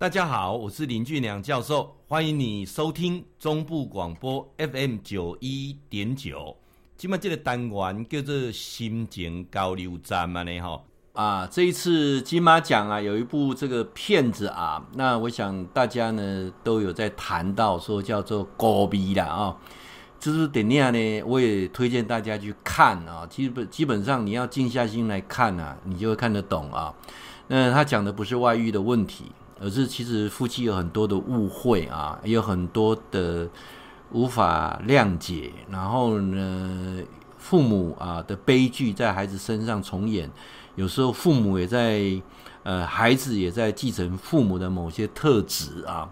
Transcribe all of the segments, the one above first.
大家好，我是林俊良教授，欢迎你收听中部广播 FM 九一点九。今麦这个单元叫做心情交流站嘛呢哈啊，这一次金马奖啊，有一部这个片子啊，那我想大家呢都有在谈到说叫做高逼啦啊，这是点样呢？我也推荐大家去看啊，基本基本上你要静下心来看啊，你就会看得懂啊。那他讲的不是外遇的问题。而是其实夫妻有很多的误会啊，也有很多的无法谅解，然后呢，父母啊的悲剧在孩子身上重演，有时候父母也在，呃，孩子也在继承父母的某些特质啊，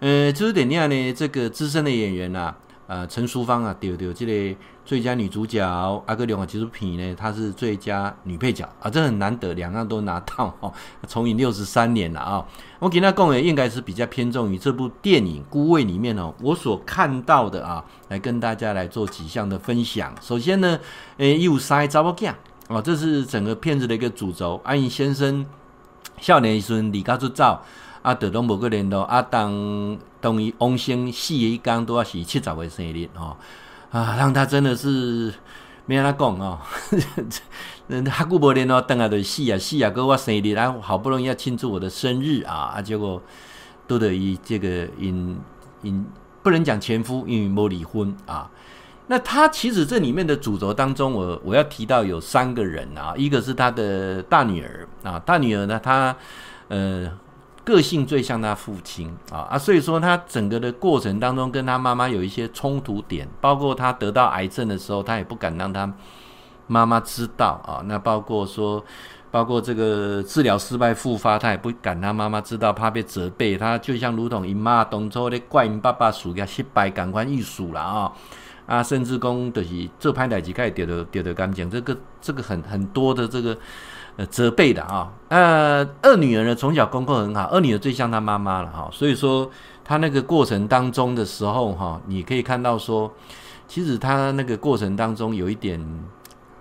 呃，就是点样呢？这个资深的演员啊。呃，陈淑芳啊，对对，这个最佳女主角，阿哥两个纪录片呢，她是最佳女配角啊，这很难得，两样都拿到哦，从影六十三年了啊、我给他讲的应该是比较偏重于这部电影《孤味》里面哦，我所看到的啊，来跟大家来做几项的分享。首先呢，诶，有三个查某囝哦，这是整个片子的一个主轴。安逸先生少年时离家出走。啊，得拢无个联络。啊，当当伊往生死的一天，都要是七十岁生日哦。啊，让他真的是没安怎讲哦。人哈久无联络，等下就死啊死啊，过我生日啊，好不容易要庆祝我的生日啊，啊，结果都得以这个因因不能讲前夫，因为无离婚啊。那他其实这里面的主轴当中，我我要提到有三个人啊，一个是他的大女儿啊，大女儿呢，她呃。个性最像他父亲啊啊，所以说他整个的过程当中跟他妈妈有一些冲突点，包括他得到癌症的时候，他也不敢让他妈妈知道啊。那包括说，包括这个治疗失败复发，他也不敢让他妈妈知道，怕被责备。他就像如同姨妈当初的怪因爸爸输给失败，赶快艺术了啊啊，甚至讲就是这拍代志开始丢的丢的干净，这个这个很很多的这个。呃，责备的啊，呃，二女儿呢，从小功课很好，二女儿最像她妈妈了哈，所以说她那个过程当中的时候哈，你可以看到说，其实她那个过程当中有一点，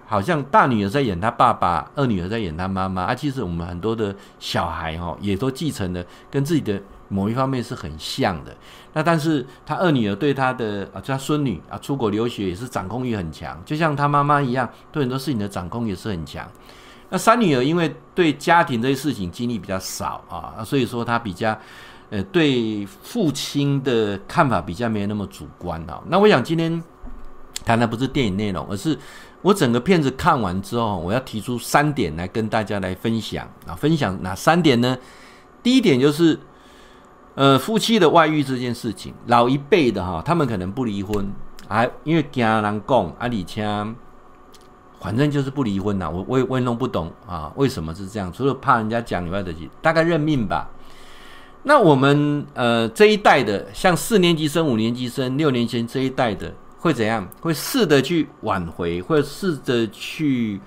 好像大女儿在演她爸爸，二女儿在演她妈妈啊。其实我们很多的小孩哈，也都继承了跟自己的某一方面是很像的。那但是她二女儿对她的啊，她孙女啊，出国留学也是掌控欲很强，就像她妈妈一样，对很多事情的掌控也是很强。那三女儿因为对家庭这些事情经历比较少啊，所以说她比较呃对父亲的看法比较没有那么主观啊。那我想今天谈的不是电影内容，而是我整个片子看完之后，我要提出三点来跟大家来分享啊。分享哪三点呢？第一点就是呃夫妻的外遇这件事情，老一辈的哈，他们可能不离婚啊，因为惊人讲啊，而且。反正就是不离婚呐，我我也我也弄不懂啊，为什么是这样？除了怕人家讲以外的，大概认命吧。那我们呃这一代的，像四年级生、五年级生、六年级这一代的，会怎样？会试着去挽回，会试着去，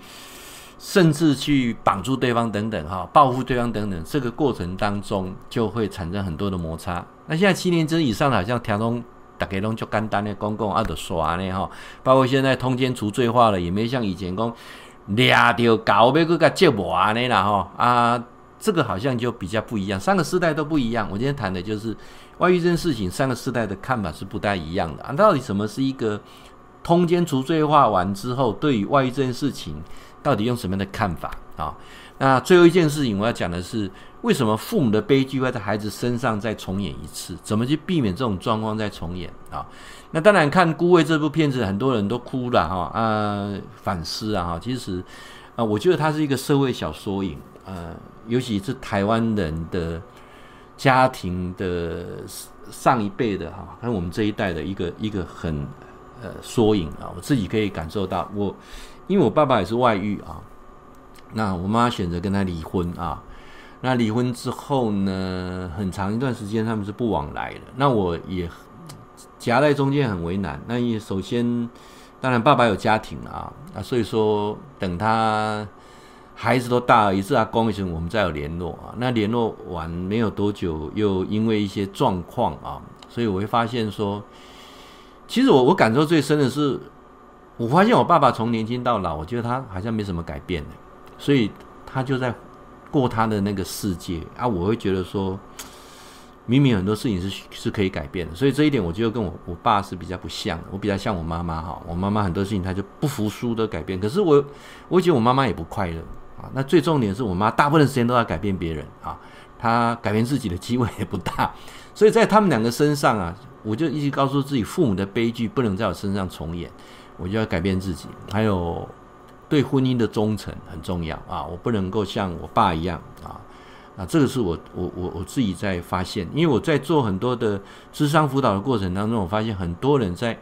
甚至去绑住对方等等哈，报复对方等等。这个过程当中就会产生很多的摩擦。那现在七年级以上的，好像调通。大家拢就简单的公共啊，就耍呢哈。包括现在通奸除罪化了，也没像以前讲俩条狗要去甲接完的啦哈啊，这个好像就比较不一样。三个世代都不一样。我今天谈的就是外遇这件事情，三个世代的看法是不太一样的啊。到底什么是一个通奸除罪化完之后，对于外遇这件事情，到底用什么样的看法啊？那最后一件事情，我要讲的是。为什么父母的悲剧会在孩子身上再重演一次？怎么去避免这种状况再重演啊？那当然，看《孤味》这部片子，很多人都哭了哈啊，反思啊哈。其实啊，我觉得它是一个社会小缩影，呃，尤其是台湾人的家庭的上一辈的哈，跟我们这一代的一个一个很呃缩影啊。我自己可以感受到，我因为我爸爸也是外遇啊，那我妈选择跟他离婚啊。那离婚之后呢，很长一段时间他们是不往来的。那我也夹在中间很为难。那也首先，当然爸爸有家庭啊，啊，所以说等他孩子都大了，一次他公一声，我们再有联络啊。那联络完没有多久，又因为一些状况啊，所以我会发现说，其实我我感受最深的是，我发现我爸爸从年轻到老，我觉得他好像没什么改变的，所以他就在。过他的那个世界啊，我会觉得说，明明很多事情是是可以改变的，所以这一点我觉得跟我我爸是比较不像的，我比较像我妈妈哈。我妈妈很多事情她就不服输的改变，可是我我觉得我妈妈也不快乐啊。那最重点是我妈大部分时间都在改变别人啊，她改变自己的机会也不大。所以在他们两个身上啊，我就一直告诉自己，父母的悲剧不能在我身上重演，我就要改变自己。还有对婚姻的忠诚很重要啊，我不能够像我爸一样啊。啊，这个是我我我我自己在发现，因为我在做很多的智商辅导的过程当中，我发现很多人在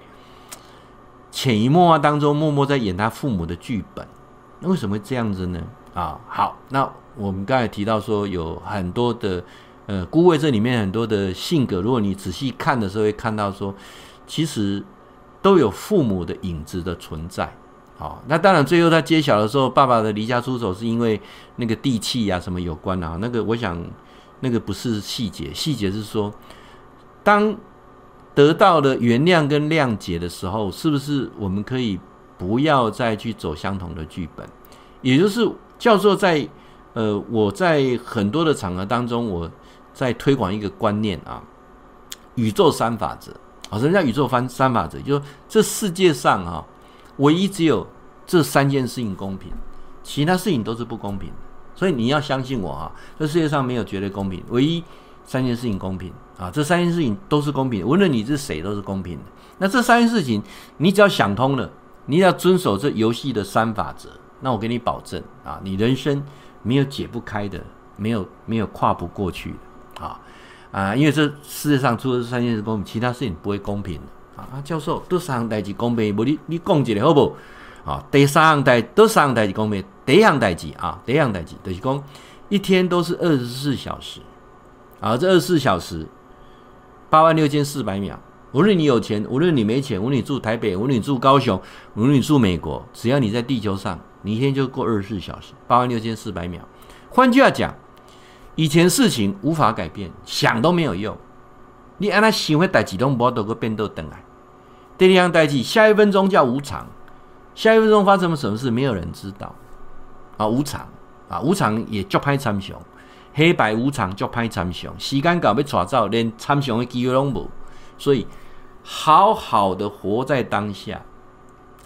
潜移默化当中默默在演他父母的剧本。那为什么会这样子呢？啊，好，那我们刚才提到说有很多的呃，孤位这里面很多的性格，如果你仔细看的时候，会看到说，其实都有父母的影子的存在。好，那当然，最后他揭晓的时候，爸爸的离家出走是因为那个地契啊什么有关啊？那个我想，那个不是细节，细节是说，当得到了原谅跟谅解的时候，是不是我们可以不要再去走相同的剧本？也就是教授在呃，我在很多的场合当中，我在推广一个观念啊，宇宙三法则啊，什么叫宇宙三三法则？就是这世界上啊。唯一只有这三件事情公平，其他事情都是不公平的。所以你要相信我哈，这世界上没有绝对公平，唯一三件事情公平啊，这三件事情都是公平，无论你是谁都是公平的。那这三件事情你只要想通了，你要遵守这游戏的三法则，那我给你保证啊，你人生没有解不开的，没有没有跨不过去的啊啊，因为这世界上除了这三件事公平，其他事情不会公平的。啊，教授，都三项代志公平，无你你讲一个好不？啊，第三项代都三项代志公平，第一项代志啊，第一项代志就是讲一天都是二十四小时，啊，这二十四小时八万六千四百秒，无论你有钱，无论你没钱，无论你住台北，无论你住高雄，无论你住美国，只要你在地球上，你一天就过二十四小时，八万六千四百秒。换句话讲，以前事情无法改变，想都没有用。你按那想的代志都无都个变倒等来。第二样代志，下一分钟叫无常，下一分钟发生了什么事，没有人知道。啊，无常啊，无常也足歹参详，黑白无常足歹参详，时间搞要带走，连参详的机会拢无。所以，好好的活在当下。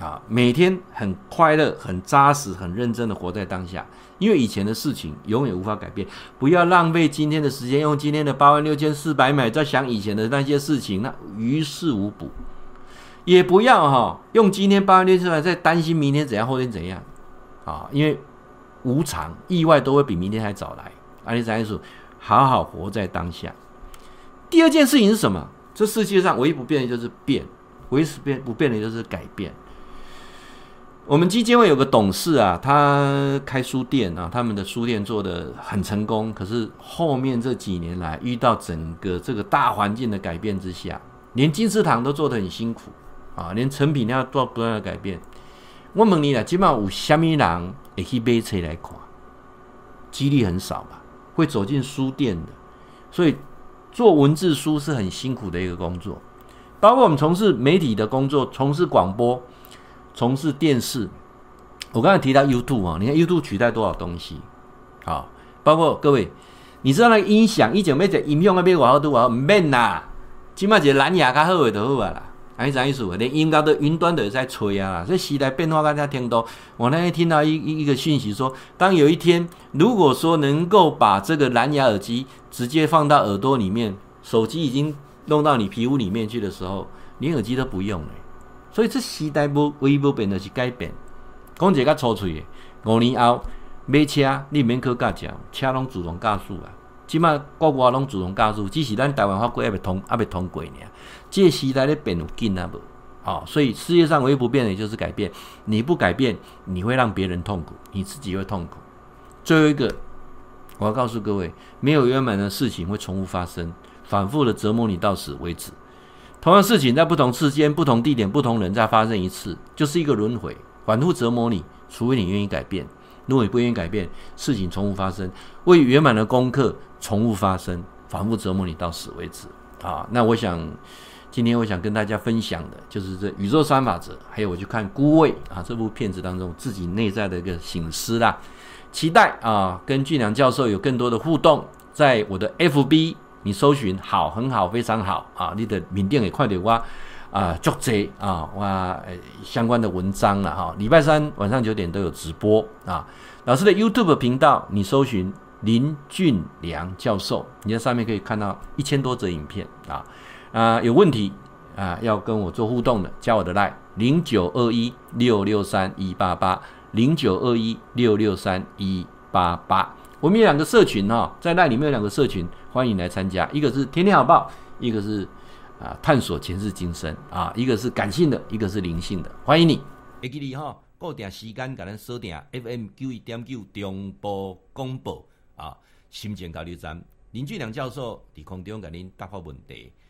啊，每天很快乐、很扎实、很认真的活在当下，因为以前的事情永远无法改变。不要浪费今天的时间，用今天的八万六千四百秒在想以前的那些事情，那于事无补。也不要哈，用今天八万六千四百在担心明天怎样，后天怎样啊？因为无常，意外都会比明天还早来。阿里山说：“好好活在当下。”第二件事情是什么？这世界上唯一不变的就是变，唯一变不变的就是改变。我们基金会有个董事啊，他开书店啊，他们的书店做得很成功。可是后面这几年来，遇到整个这个大环境的改变之下，连金石堂都做得很辛苦啊，连成品都要做不断的改变。我问你了，基本上有虾米人会去买册来看？几率很少吧？会走进书店的。所以做文字书是很辛苦的一个工作，包括我们从事媒体的工作，从事广播。从事电视，我刚才提到 YouTube 啊，你看 YouTube 取代多少东西？好，包括各位，你知道那个音响，以前要在音响那边我好多我唔免啦，起码一个蓝牙较好诶就好啊啦。安尼啥意思？连音高都云端都在吹啊啦。这时代变化大家听到，我那天听到一一个讯息说，当有一天如果说能够把这个蓝牙耳机直接放到耳朵里面，手机已经弄到你皮肤里面去的时候，连耳机都不用了。所以这时代无唯一不变的是改变。讲一个较粗脆的，五年后买车你免考驾照，车拢自动驾驶啊。即马国外拢自动驾驶，只是咱台湾法规还未通，还未通过呢。这个时代咧变有紧啊无？好，所以世界上唯一不变的就是改变。你不改变，你会让别人痛苦，你自己会痛苦。最后一个，我要告诉各位，没有圆满的事情会重复发生，反复的折磨你到死为止。同样事情在不同时间、不同地点、不同人再发生一次，就是一个轮回，反复折磨你。除非你愿意改变，如果你不愿意改变，事情重复发生，未圆满的功课重复发生，反复折磨你到死为止。啊，那我想今天我想跟大家分享的就是这宇宙三法则，还有我去看《孤味》啊这部片子当中自己内在的一个醒思啦。期待啊，跟俊良教授有更多的互动，在我的 FB。你搜寻好，很好，非常好啊！你的缅甸也快点挖啊，作者啊，哇，相关的文章了哈。礼拜三晚上九点都有直播啊。老师的 YouTube 频道，你搜寻林俊良教授，你在上面可以看到一千多则影片啊啊！有问题啊，要跟我做互动的，加我的 line 零九二一六六三一八八零九二一六六三一八八。我们有两个社群哈，在那里面有两个社群，欢迎来参加。一个是天天好报，一个是啊探索前世今生啊，一个是感性的，一个是灵性的。欢迎你，会记你哈，固定时间给咱锁定 FM 九一点九中波广播啊，心情交流站林俊良教授在空中给您答复问题。